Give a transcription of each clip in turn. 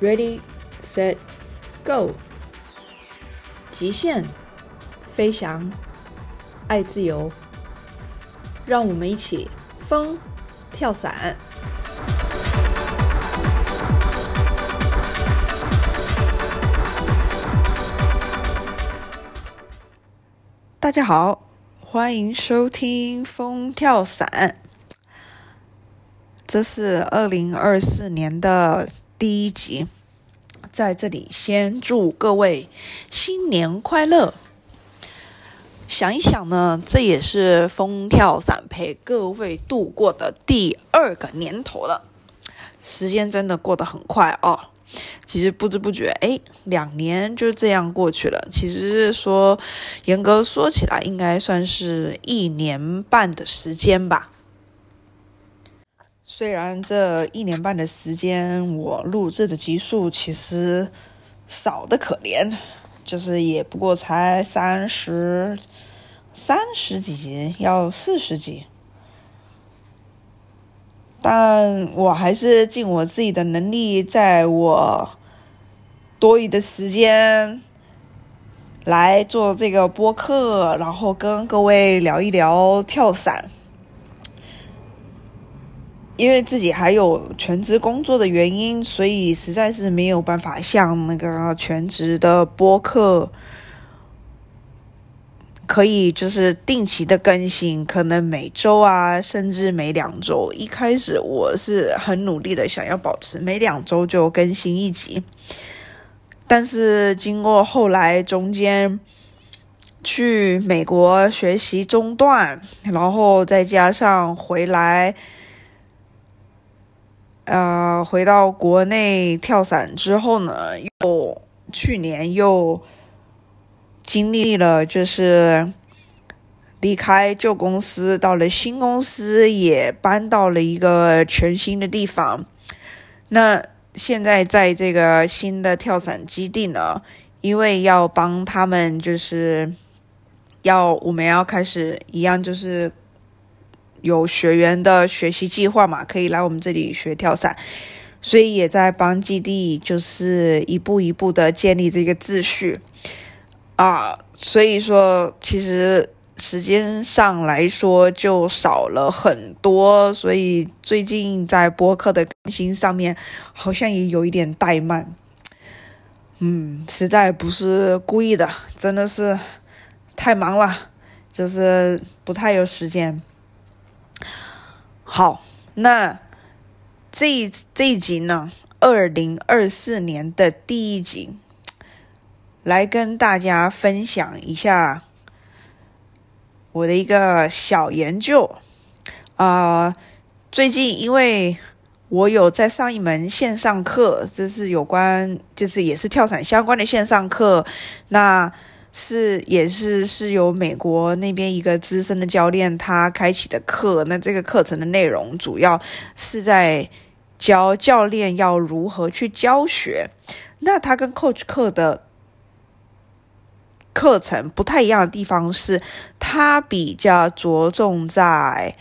，Ready, Set, Go！极限飞翔，爱自由，让我们一起疯跳伞。大家好，欢迎收听《疯跳伞》。这是二零二四年的第一集，在这里先祝各位新年快乐。想一想呢，这也是风跳伞陪各位度过的第二个年头了，时间真的过得很快哦。其实不知不觉，哎，两年就这样过去了。其实说严格说起来，应该算是一年半的时间吧。虽然这一年半的时间，我录制的集数其实少的可怜，就是也不过才三十三十几集，要四十集，但我还是尽我自己的能力，在我多余的时间来做这个播客，然后跟各位聊一聊跳伞。因为自己还有全职工作的原因，所以实在是没有办法像那个全职的播客，可以就是定期的更新，可能每周啊，甚至每两周。一开始我是很努力的想要保持每两周就更新一集，但是经过后来中间去美国学习中断，然后再加上回来。呃，回到国内跳伞之后呢，又去年又经历了，就是离开旧公司，到了新公司，也搬到了一个全新的地方。那现在在这个新的跳伞基地呢，因为要帮他们，就是要我们要开始一样，就是。有学员的学习计划嘛，可以来我们这里学跳伞，所以也在帮基地，就是一步一步的建立这个秩序啊。所以说，其实时间上来说就少了很多，所以最近在播客的更新上面好像也有一点怠慢。嗯，实在不是故意的，真的是太忙了，就是不太有时间。好，那这这一集呢，二零二四年的第一集，来跟大家分享一下我的一个小研究啊。最近因为我有在上一门线上课，这是有关，就是也是跳伞相关的线上课，那。是，也是是由美国那边一个资深的教练他开启的课。那这个课程的内容主要是在教教练要如何去教学。那他跟 Coach 课的课程不太一样的地方是，他比较着重在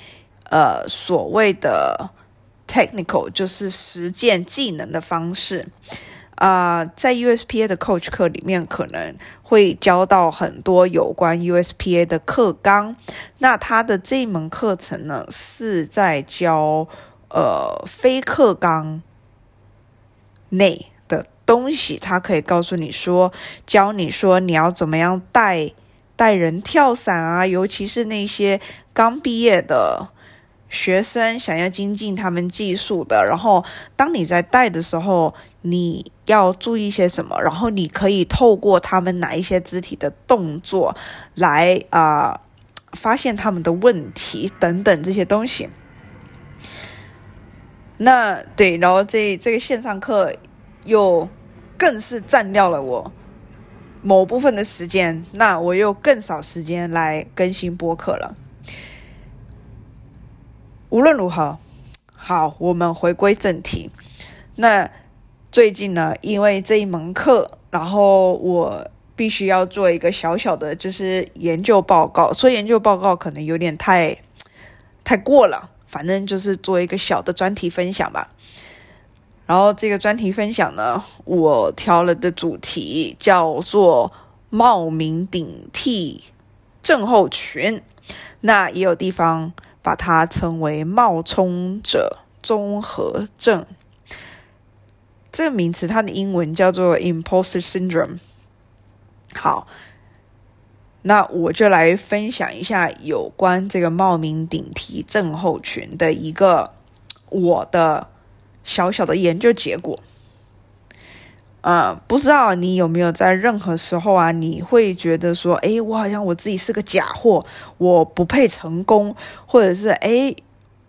呃所谓的 technical，就是实践技能的方式。啊，在 USPA 的 Coach 课里面，可能会教到很多有关 USPA 的课纲。那他的这一门课程呢，是在教呃非课纲内的东西。他可以告诉你说，教你说你要怎么样带带人跳伞啊，尤其是那些刚毕业的学生，想要精进他们技术的。然后，当你在带的时候，你要注意些什么？然后你可以透过他们哪一些肢体的动作来啊，发现他们的问题等等这些东西。那对，然后这这个线上课又更是占掉了我某部分的时间，那我又更少时间来更新播客了。无论如何，好，我们回归正题，那。最近呢，因为这一门课，然后我必须要做一个小小的，就是研究报告。说研究报告可能有点太太过了，反正就是做一个小的专题分享吧。然后这个专题分享呢，我挑了的主题叫做冒名顶替症候群，那也有地方把它称为冒充者综合症。这个名词它的英文叫做 imposter syndrome。好，那我就来分享一下有关这个冒名顶替症候群的一个我的。小小的研究结果，呃，不知道你有没有在任何时候啊，你会觉得说，诶，我好像我自己是个假货，我不配成功，或者是诶，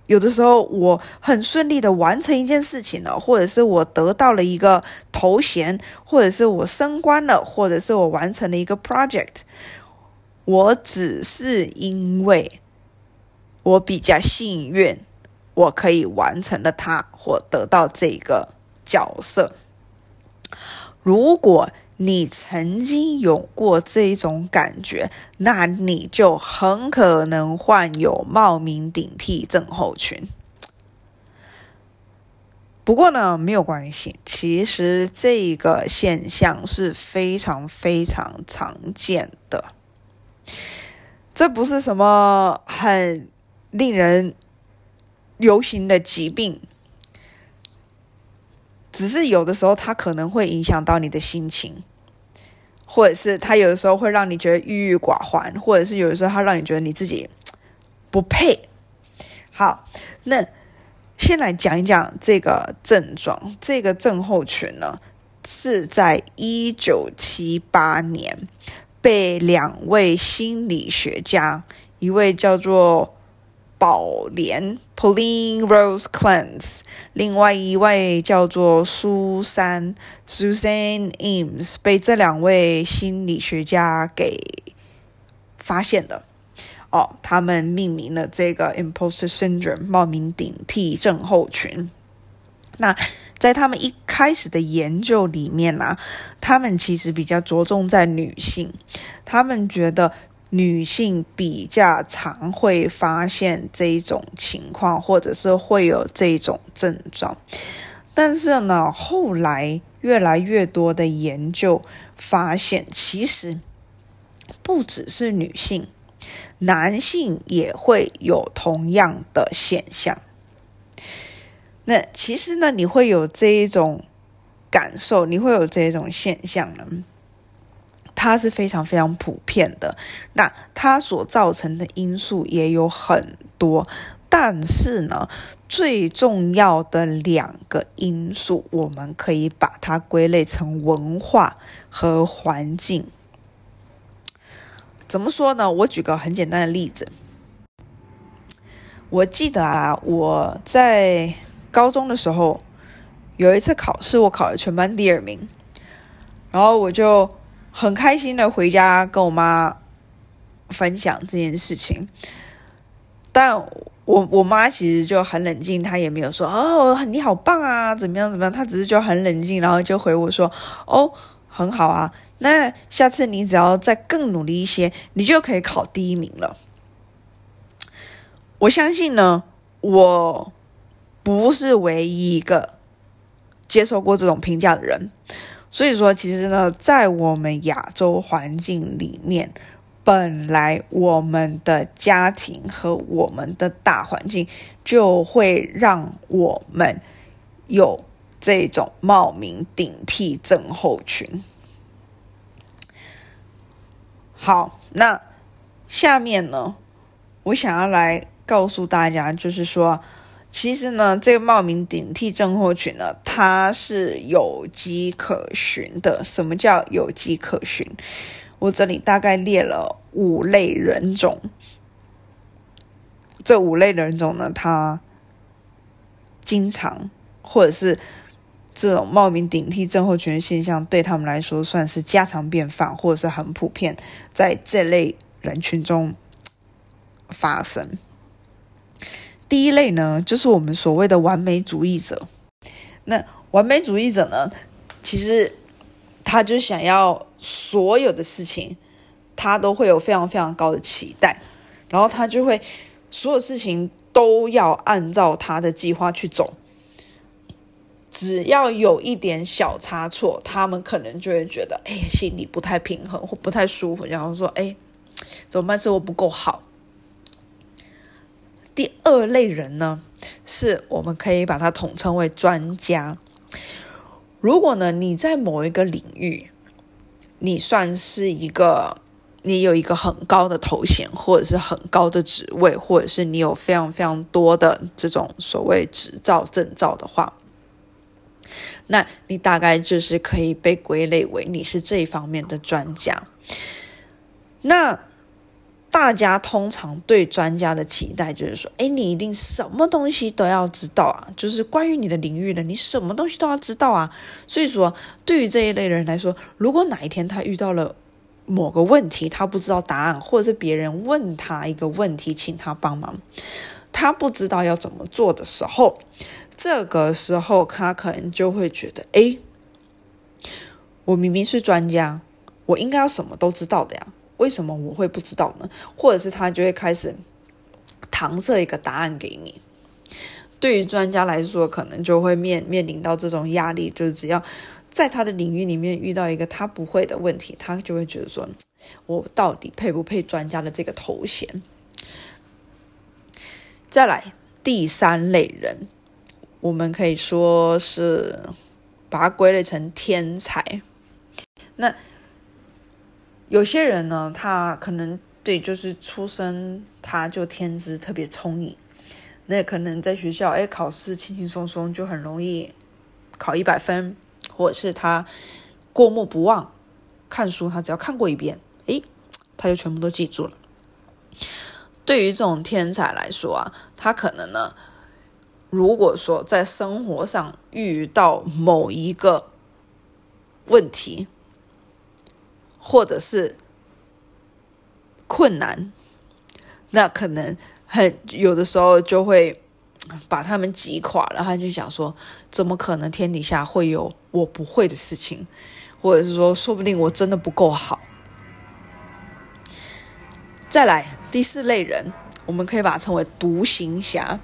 有的时候我很顺利的完成一件事情了，或者是我得到了一个头衔，或者是我升官了，或者是我完成了一个 project，我只是因为我比较幸运。我可以完成了它，或得到这个角色。如果你曾经有过这种感觉，那你就很可能患有冒名顶替症候群。不过呢，没有关系，其实这个现象是非常非常常见的，这不是什么很令人。流行的疾病，只是有的时候它可能会影响到你的心情，或者是它有的时候会让你觉得郁郁寡欢，或者是有的时候它让你觉得你自己不配。好，那先来讲一讲这个症状，这个症候群呢，是在一九七八年被两位心理学家，一位叫做。宝莲 （Pauline Rose Clance），另外一位叫做苏珊 （Susan Eames） 被这两位心理学家给发现的。哦，他们命名了这个 Imposter Syndrome（ 冒名顶替症候群）。那在他们一开始的研究里面呢，他们其实比较着重在女性，他们觉得。女性比较常会发现这种情况，或者是会有这种症状，但是呢，后来越来越多的研究发现，其实不只是女性，男性也会有同样的现象。那其实呢，你会有这一种感受，你会有这种现象呢？它是非常非常普遍的，那它所造成的因素也有很多，但是呢，最重要的两个因素，我们可以把它归类成文化和环境。怎么说呢？我举个很简单的例子，我记得啊，我在高中的时候有一次考试，我考了全班第二名，然后我就。很开心的回家跟我妈分享这件事情，但我我妈其实就很冷静，她也没有说哦你好棒啊怎么样怎么样，她只是就很冷静，然后就回我说哦很好啊，那下次你只要再更努力一些，你就可以考第一名了。我相信呢，我不是唯一一个接受过这种评价的人。所以说，其实呢，在我们亚洲环境里面，本来我们的家庭和我们的大环境就会让我们有这种冒名顶替症候群。好，那下面呢，我想要来告诉大家，就是说。其实呢，这个冒名顶替症候群呢，它是有迹可循的。什么叫有迹可循？我这里大概列了五类人种。这五类人种呢，它经常或者是这种冒名顶替症候群的现象，对他们来说算是家常便饭，或者是很普遍，在这类人群中发生。第一类呢，就是我们所谓的完美主义者。那完美主义者呢，其实他就想要所有的事情，他都会有非常非常高的期待，然后他就会所有事情都要按照他的计划去走。只要有一点小差错，他们可能就会觉得，哎，心里不太平衡或不太舒服，然后说，哎，怎么办？是我不够好。第二类人呢，是我们可以把它统称为专家。如果呢，你在某一个领域，你算是一个，你有一个很高的头衔，或者是很高的职位，或者是你有非常非常多的这种所谓执照证照的话。那你大概就是可以被归类为你是这一方面的专家。那大家通常对专家的期待就是说，哎，你一定什么东西都要知道啊，就是关于你的领域的，你什么东西都要知道啊。所以说，对于这一类人来说，如果哪一天他遇到了某个问题，他不知道答案，或者是别人问他一个问题，请他帮忙，他不知道要怎么做的时候。这个时候，他可能就会觉得：哎，我明明是专家，我应该要什么都知道的呀，为什么我会不知道呢？或者是他就会开始搪塞一个答案给你。对于专家来说，可能就会面面临到这种压力，就是只要在他的领域里面遇到一个他不会的问题，他就会觉得说：我到底配不配专家的这个头衔？再来，第三类人。我们可以说是把它归类成天才。那有些人呢，他可能对就是出生他就天资特别聪颖，那可能在学校哎考试轻轻松松就很容易考一百分，或者是他过目不忘，看书他只要看过一遍，哎，他就全部都记住了。对于这种天才来说啊，他可能呢。如果说在生活上遇到某一个问题，或者是困难，那可能很有的时候就会把他们击垮了。他就想说：怎么可能天底下会有我不会的事情？或者是说，说不定我真的不够好。再来第四类人，我们可以把它称为独行侠。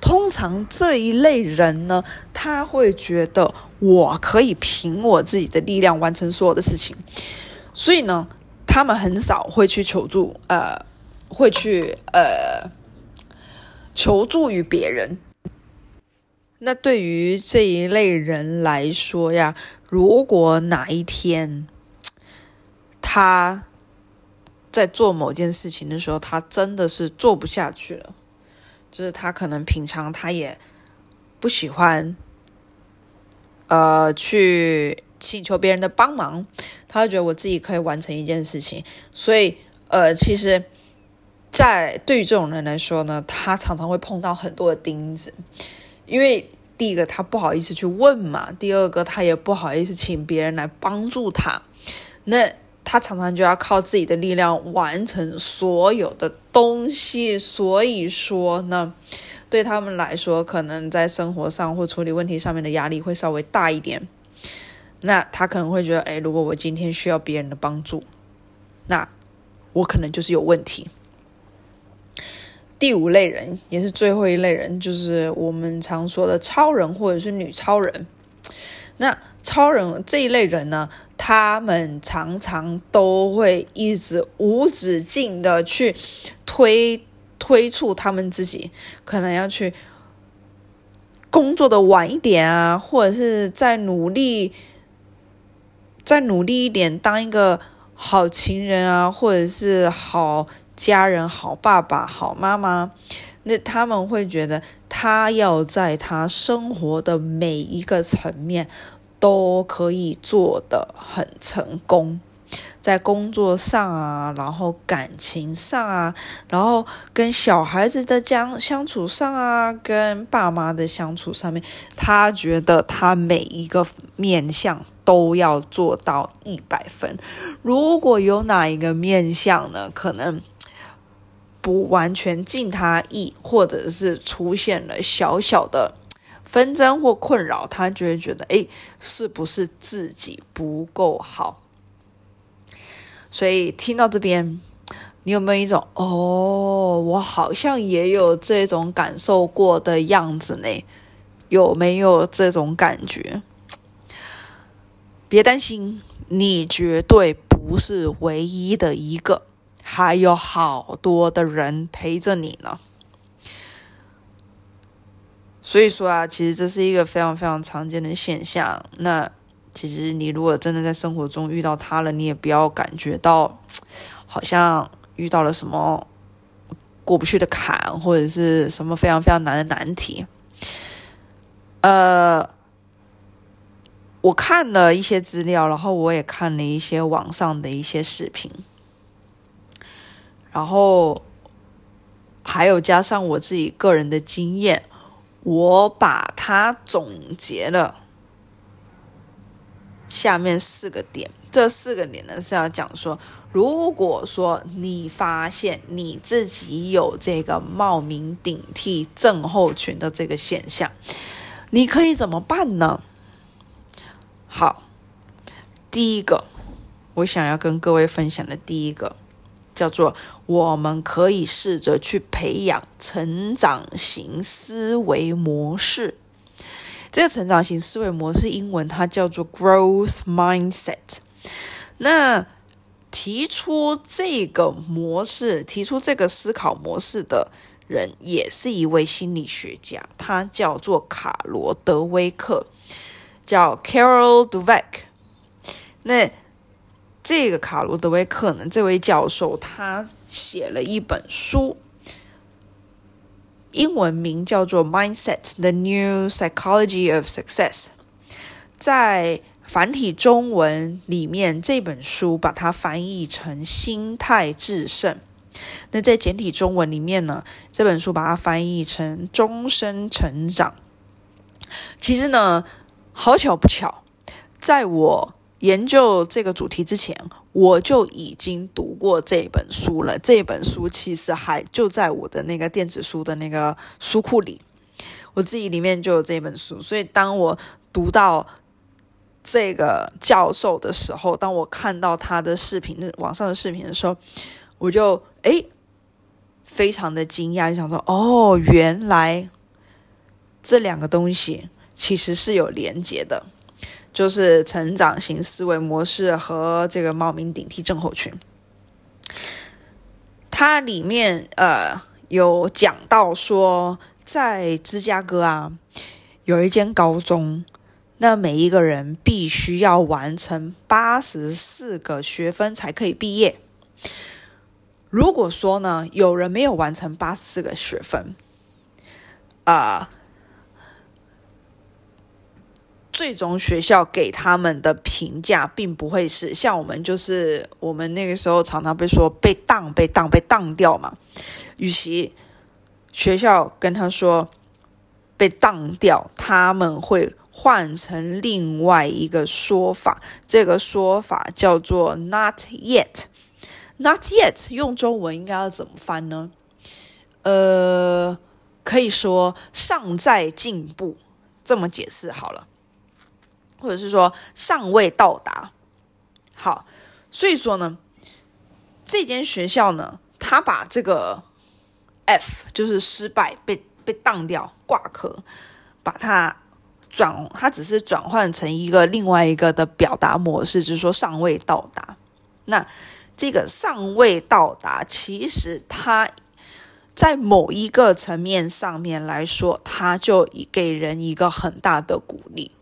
通常这一类人呢，他会觉得我可以凭我自己的力量完成所有的事情，所以呢，他们很少会去求助，呃，会去呃求助于别人。那对于这一类人来说呀，如果哪一天他在做某件事情的时候，他真的是做不下去了。就是他可能平常他也不喜欢，呃，去请求别人的帮忙，他就觉得我自己可以完成一件事情，所以呃，其实，在对于这种人来说呢，他常常会碰到很多的钉子，因为第一个他不好意思去问嘛，第二个他也不好意思请别人来帮助他，那。他常常就要靠自己的力量完成所有的东西，所以说呢，对他们来说，可能在生活上或处理问题上面的压力会稍微大一点。那他可能会觉得，哎，如果我今天需要别人的帮助，那我可能就是有问题。第五类人也是最后一类人，就是我们常说的超人或者是女超人。那超人这一类人呢？他们常常都会一直无止境的去推推促他们自己，可能要去工作的晚一点啊，或者是再努力再努力一点，当一个好情人啊，或者是好家人、好爸爸、好妈妈。那他们会觉得，他要在他生活的每一个层面。都可以做得很成功，在工作上啊，然后感情上啊，然后跟小孩子的相相处上啊，跟爸妈的相处上面，他觉得他每一个面相都要做到一百分。如果有哪一个面相呢，可能不完全尽他意，或者是出现了小小的。纷争或困扰，他就会觉得，哎，是不是自己不够好？所以听到这边，你有没有一种，哦，我好像也有这种感受过的样子呢？有没有这种感觉？别担心，你绝对不是唯一的一个，还有好多的人陪着你呢。所以说啊，其实这是一个非常非常常见的现象。那其实你如果真的在生活中遇到他了，你也不要感觉到好像遇到了什么过不去的坎，或者是什么非常非常难的难题。呃，我看了一些资料，然后我也看了一些网上的一些视频，然后还有加上我自己个人的经验。我把它总结了，下面四个点。这四个点呢是要讲说，如果说你发现你自己有这个冒名顶替症候群的这个现象，你可以怎么办呢？好，第一个，我想要跟各位分享的第一个。叫做，我们可以试着去培养成长型思维模式。这个成长型思维模式，英文它叫做 growth mindset。那提出这个模式、提出这个思考模式的人，也是一位心理学家，他叫做卡罗德威克，叫 Carol Dweck。那这个卡罗德威克呢，这位教授他写了一本书，英文名叫做《Mindset: The New Psychology of Success》。在繁体中文里面，这本书把它翻译成“心态制胜”。那在简体中文里面呢，这本书把它翻译成“终身成长”。其实呢，好巧不巧，在我。研究这个主题之前，我就已经读过这本书了。这本书其实还就在我的那个电子书的那个书库里，我自己里面就有这本书。所以当我读到这个教授的时候，当我看到他的视频、网上的视频的时候，我就诶非常的惊讶，就想说：哦，原来这两个东西其实是有连接的。就是成长型思维模式和这个冒名顶替症候群，它里面呃有讲到说，在芝加哥啊有一间高中，那每一个人必须要完成八十四个学分才可以毕业。如果说呢，有人没有完成八十四个学分，啊。最终学校给他们的评价并不会是像我们，就是我们那个时候常常被说被当、被当、被当掉嘛。与其学校跟他说被当掉，他们会换成另外一个说法，这个说法叫做 “not yet”。“not yet” 用中文应该要怎么翻呢？呃，可以说尚在进步，这么解释好了。或者是说尚未到达，好，所以说呢，这间学校呢，他把这个 F 就是失败被被当掉挂科，把它转，它只是转换成一个另外一个的表达模式，就是说尚未到达。那这个尚未到达，其实它在某一个层面上面来说，它就给人一个很大的鼓励。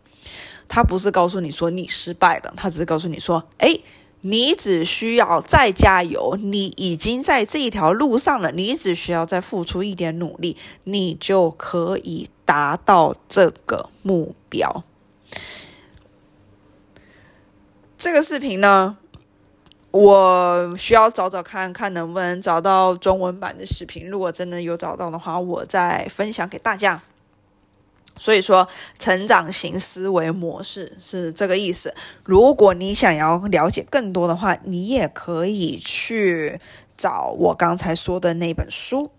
他不是告诉你说你失败了，他只是告诉你说，哎，你只需要再加油，你已经在这一条路上了，你只需要再付出一点努力，你就可以达到这个目标。这个视频呢，我需要找找看看能不能找到中文版的视频，如果真的有找到的话，我再分享给大家。所以说，成长型思维模式是这个意思。如果你想要了解更多的话，你也可以去找我刚才说的那本书。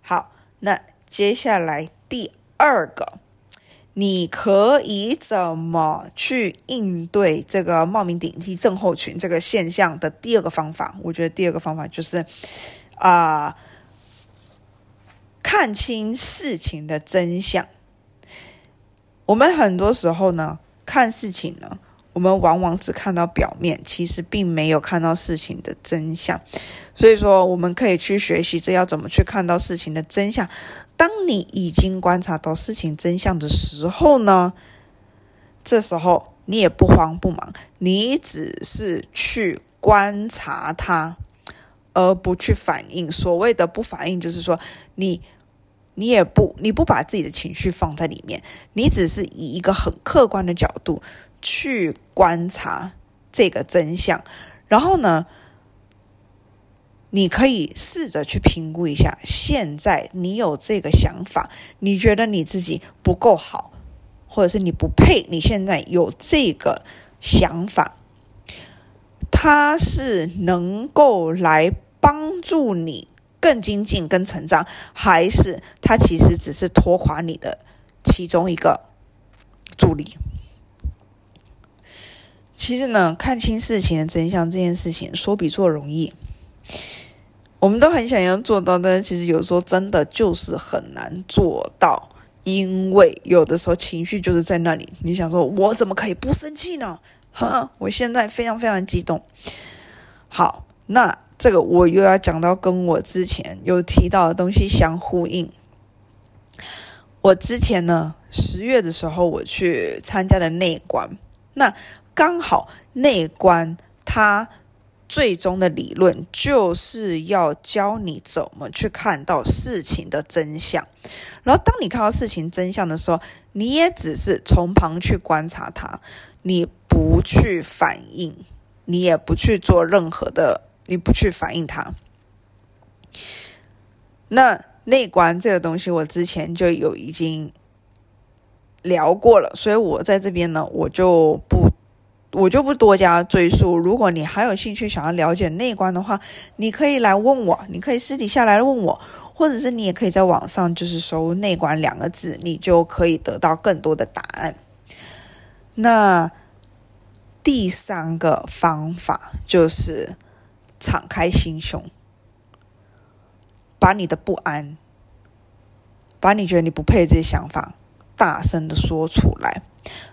好，那接下来第二个，你可以怎么去应对这个冒名顶替症候群这个现象的第二个方法？我觉得第二个方法就是啊，看清事情的真相。我们很多时候呢，看事情呢，我们往往只看到表面，其实并没有看到事情的真相。所以说，我们可以去学习这要怎么去看到事情的真相。当你已经观察到事情真相的时候呢，这时候你也不慌不忙，你只是去观察它，而不去反应。所谓的不反应，就是说你。你也不，你不把自己的情绪放在里面，你只是以一个很客观的角度去观察这个真相，然后呢，你可以试着去评估一下，现在你有这个想法，你觉得你自己不够好，或者是你不配，你现在有这个想法，它是能够来帮助你。更精进、跟成长，还是它其实只是拖垮你的其中一个助力。其实呢，看清事情的真相这件事情，说比做容易。我们都很想要做到，但是其实有时候真的就是很难做到，因为有的时候情绪就是在那里。你想说，我怎么可以不生气呢？哈，我现在非常非常激动。好，那。这个我又要讲到跟我之前有提到的东西相呼应。我之前呢，十月的时候我去参加了内观，那刚好内观它最终的理论就是要教你怎么去看到事情的真相。然后当你看到事情真相的时候，你也只是从旁去观察它，你不去反应，你也不去做任何的。你不去反映它，那内观这个东西，我之前就有已经聊过了，所以我在这边呢，我就不我就不多加赘述。如果你还有兴趣想要了解内观的话，你可以来问我，你可以私底下来问我，或者是你也可以在网上就是搜“内观”两个字，你就可以得到更多的答案。那第三个方法就是。敞开心胸，把你的不安，把你觉得你不配这些想法，大声的说出来。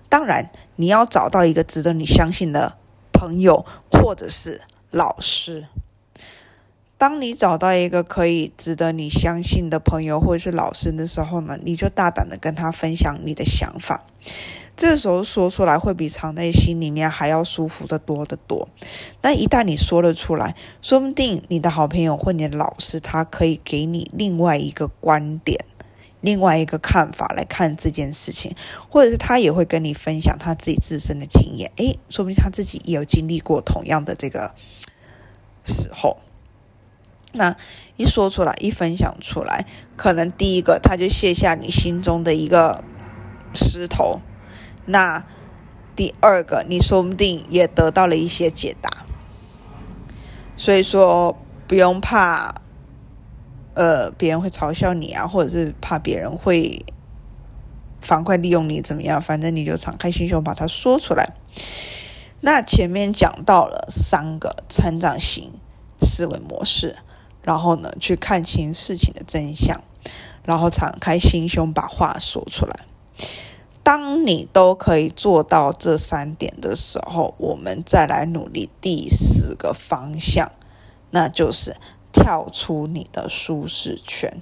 当然，你要找到一个值得你相信的朋友或者是老师。当你找到一个可以值得你相信的朋友或者是老师的时候呢，你就大胆的跟他分享你的想法。这时候说出来会比藏在心里面还要舒服的多得多。那一旦你说了出来，说不定你的好朋友或你的老师，他可以给你另外一个观点、另外一个看法来看这件事情，或者是他也会跟你分享他自己自身的经验。诶，说不定他自己也有经历过同样的这个时候。那一说出来，一分享出来，可能第一个他就卸下你心中的一个石头。那第二个，你说不定也得到了一些解答，所以说不用怕，呃，别人会嘲笑你啊，或者是怕别人会反馈利用你怎么样？反正你就敞开心胸把它说出来。那前面讲到了三个成长型思维模式，然后呢，去看清事情的真相，然后敞开心胸把话说出来。当你都可以做到这三点的时候，我们再来努力第四个方向，那就是跳出你的舒适圈。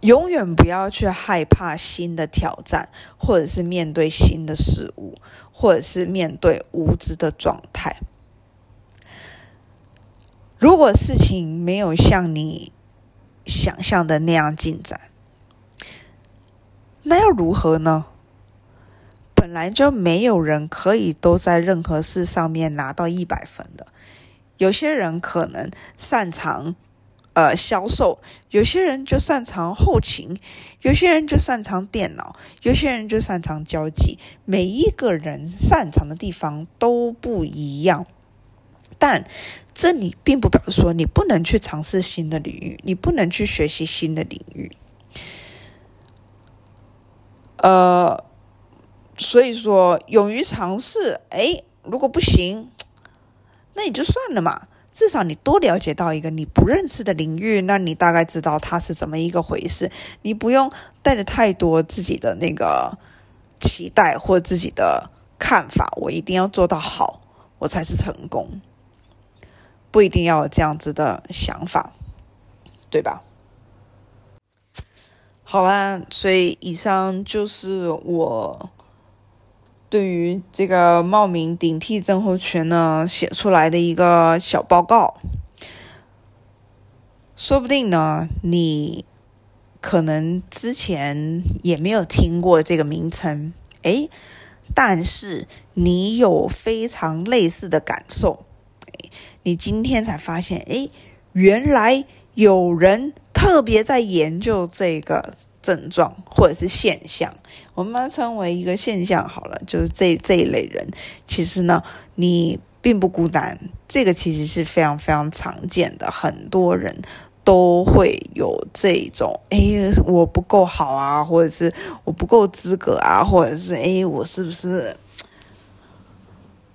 永远不要去害怕新的挑战，或者是面对新的事物，或者是面对无知的状态。如果事情没有像你想象的那样进展，那要如何呢？本来就没有人可以都在任何事上面拿到一百分的。有些人可能擅长呃销售，有些人就擅长后勤，有些人就擅长电脑，有些人就擅长交际。每一个人擅长的地方都不一样，但这里并不表示说你不能去尝试新的领域，你不能去学习新的领域。呃，所以说，勇于尝试，哎，如果不行，那也就算了嘛。至少你多了解到一个你不认识的领域，那你大概知道它是怎么一个回事。你不用带着太多自己的那个期待或自己的看法，我一定要做到好，我才是成功。不一定要有这样子的想法，对吧？好啦，所以以上就是我。对于这个冒名顶替症候群呢，写出来的一个小报告，说不定呢，你可能之前也没有听过这个名称，诶，但是你有非常类似的感受，你今天才发现，诶，原来有人特别在研究这个。症状或者是现象，我们把它称为一个现象好了。就是这这一类人，其实呢，你并不孤单。这个其实是非常非常常见的，很多人都会有这种：哎，我不够好啊，或者是我不够资格啊，或者是哎，我是不是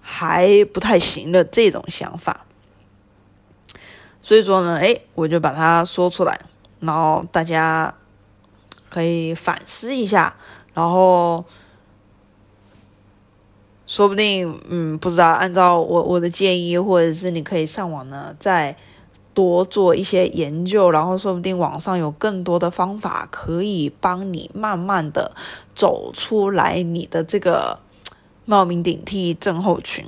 还不太行的这种想法。所以说呢，哎，我就把它说出来，然后大家。可以反思一下，然后说不定，嗯，不知道按照我我的建议，或者是你可以上网呢，再多做一些研究，然后说不定网上有更多的方法可以帮你慢慢的走出来你的这个冒名顶替症候群。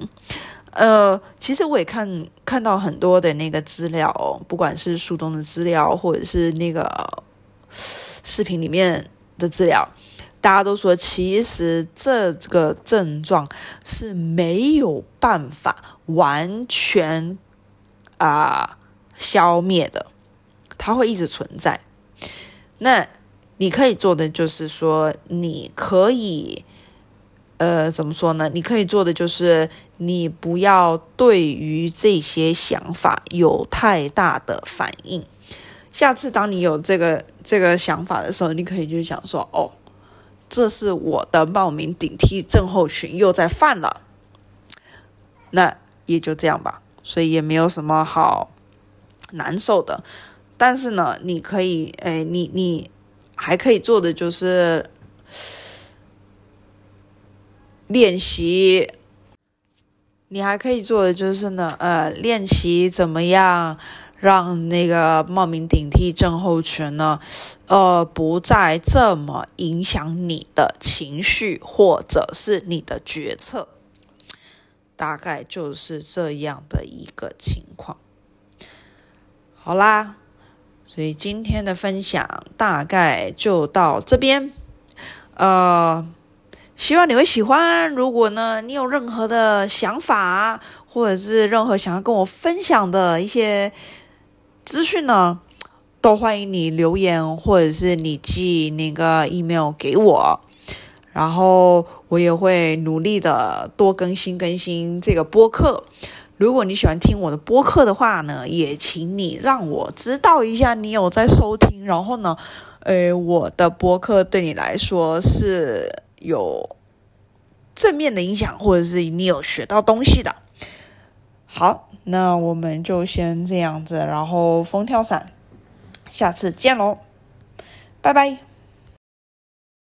呃，其实我也看看到很多的那个资料，不管是书中的资料，或者是那个。视频里面的资料，大家都说，其实这个症状是没有办法完全啊消灭的，它会一直存在。那你可以做的就是说，你可以呃怎么说呢？你可以做的就是，你不要对于这些想法有太大的反应。下次当你有这个这个想法的时候，你可以就想说：“哦，这是我的冒名顶替症候群又在犯了。”那也就这样吧，所以也没有什么好难受的。但是呢，你可以，哎，你你还可以做的就是练习。你还可以做的就是呢，呃，练习怎么样？让那个冒名顶替症候群呢，呃，不再这么影响你的情绪或者是你的决策，大概就是这样的一个情况。好啦，所以今天的分享大概就到这边，呃，希望你会喜欢。如果呢，你有任何的想法，或者是任何想要跟我分享的一些。资讯呢，都欢迎你留言，或者是你寄那个 email 给我，然后我也会努力的多更新更新这个播客。如果你喜欢听我的播客的话呢，也请你让我知道一下你有在收听，然后呢，呃，我的播客对你来说是有正面的影响，或者是你有学到东西的。好，那我们就先这样子，然后风跳伞，下次见喽，拜拜。